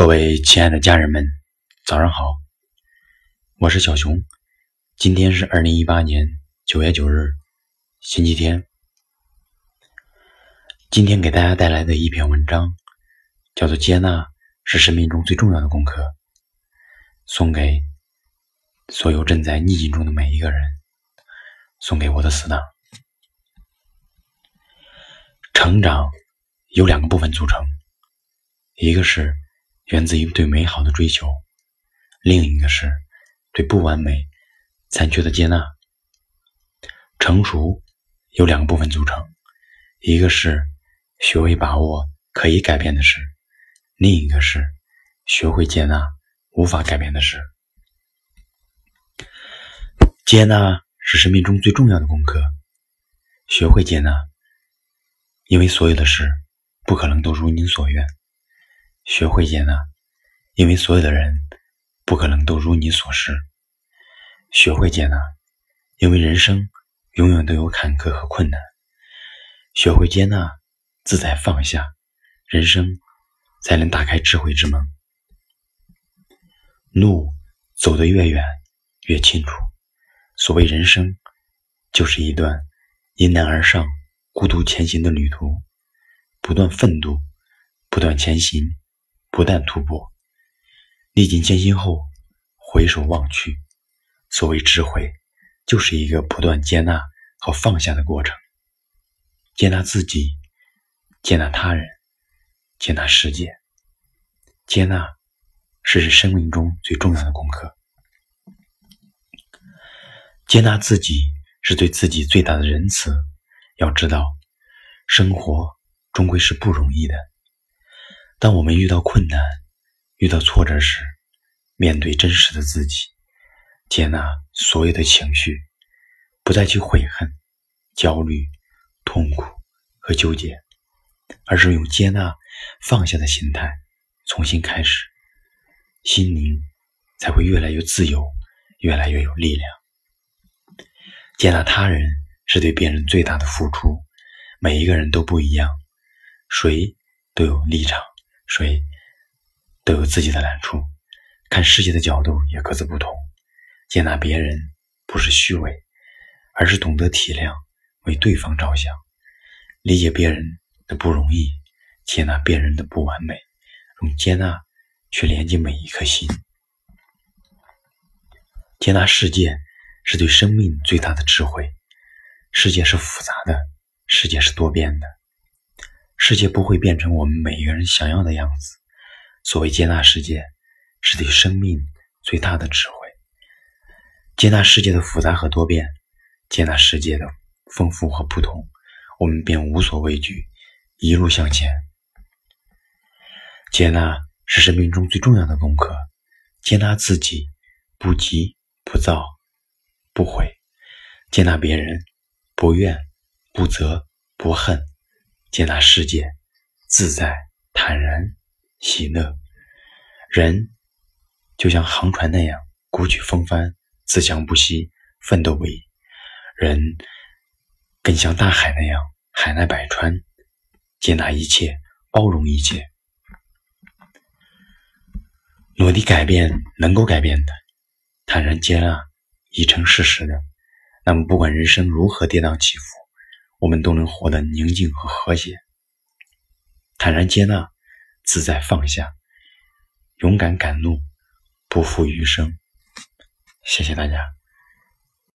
各位亲爱的家人们，早上好！我是小熊，今天是二零一八年九月九日，星期天。今天给大家带来的一篇文章，叫做《接纳是生命中最重要的功课》，送给所有正在逆境中的每一个人，送给我的死党。成长由两个部分组成，一个是。源自于对美好的追求，另一个是对不完美、残缺的接纳。成熟由两个部分组成，一个是学会把握可以改变的事，另一个是学会接纳无法改变的事。接纳是生命中最重要的功课。学会接纳，因为所有的事不可能都如你所愿。学会接纳，因为所有的人不可能都如你所示。学会接纳，因为人生永远都有坎坷和困难。学会接纳，自在放下，人生才能打开智慧之门。路走得越远，越清楚。所谓人生，就是一段迎难而上、孤独前行的旅途，不断奋斗，不断前行。不断突破，历尽艰辛后，回首望去，所谓智慧，就是一个不断接纳和放下的过程。接纳自己，接纳他人，接纳世界。接纳，是生命中最重要的功课。接纳自己，是对自己最大的仁慈。要知道，生活终归是不容易的。当我们遇到困难、遇到挫折时，面对真实的自己，接纳所有的情绪，不再去悔恨、焦虑、痛苦和纠结，而是用接纳、放下的心态重新开始，心灵才会越来越自由，越来越有力量。接纳他人是对别人最大的付出，每一个人都不一样，谁都有立场。谁都有自己的难处，看世界的角度也各自不同。接纳别人不是虚伪，而是懂得体谅，为对方着想，理解别人的不容易，接纳别人的不完美，用接纳去连接每一颗心。接纳世界是对生命最大的智慧。世界是复杂的，世界是多变的。世界不会变成我们每一个人想要的样子。所谓接纳世界，是对生命最大的智慧。接纳世界的复杂和多变，接纳世界的丰富和不同，我们便无所畏惧，一路向前。接纳是生命中最重要的功课。接纳自己，不急不躁不悔；接纳别人，不怨不责不恨。接纳世界，自在坦然喜乐。人就像航船那样，鼓起风帆，自强不息，奋斗不已。人更像大海那样，海纳百川，接纳一切，包容一切。努力改变能够改变的，坦然接纳已成事实的。那么，不管人生如何跌宕起伏。我们都能活得宁静和和谐，坦然接纳，自在放下，勇敢敢怒，不负余生。谢谢大家。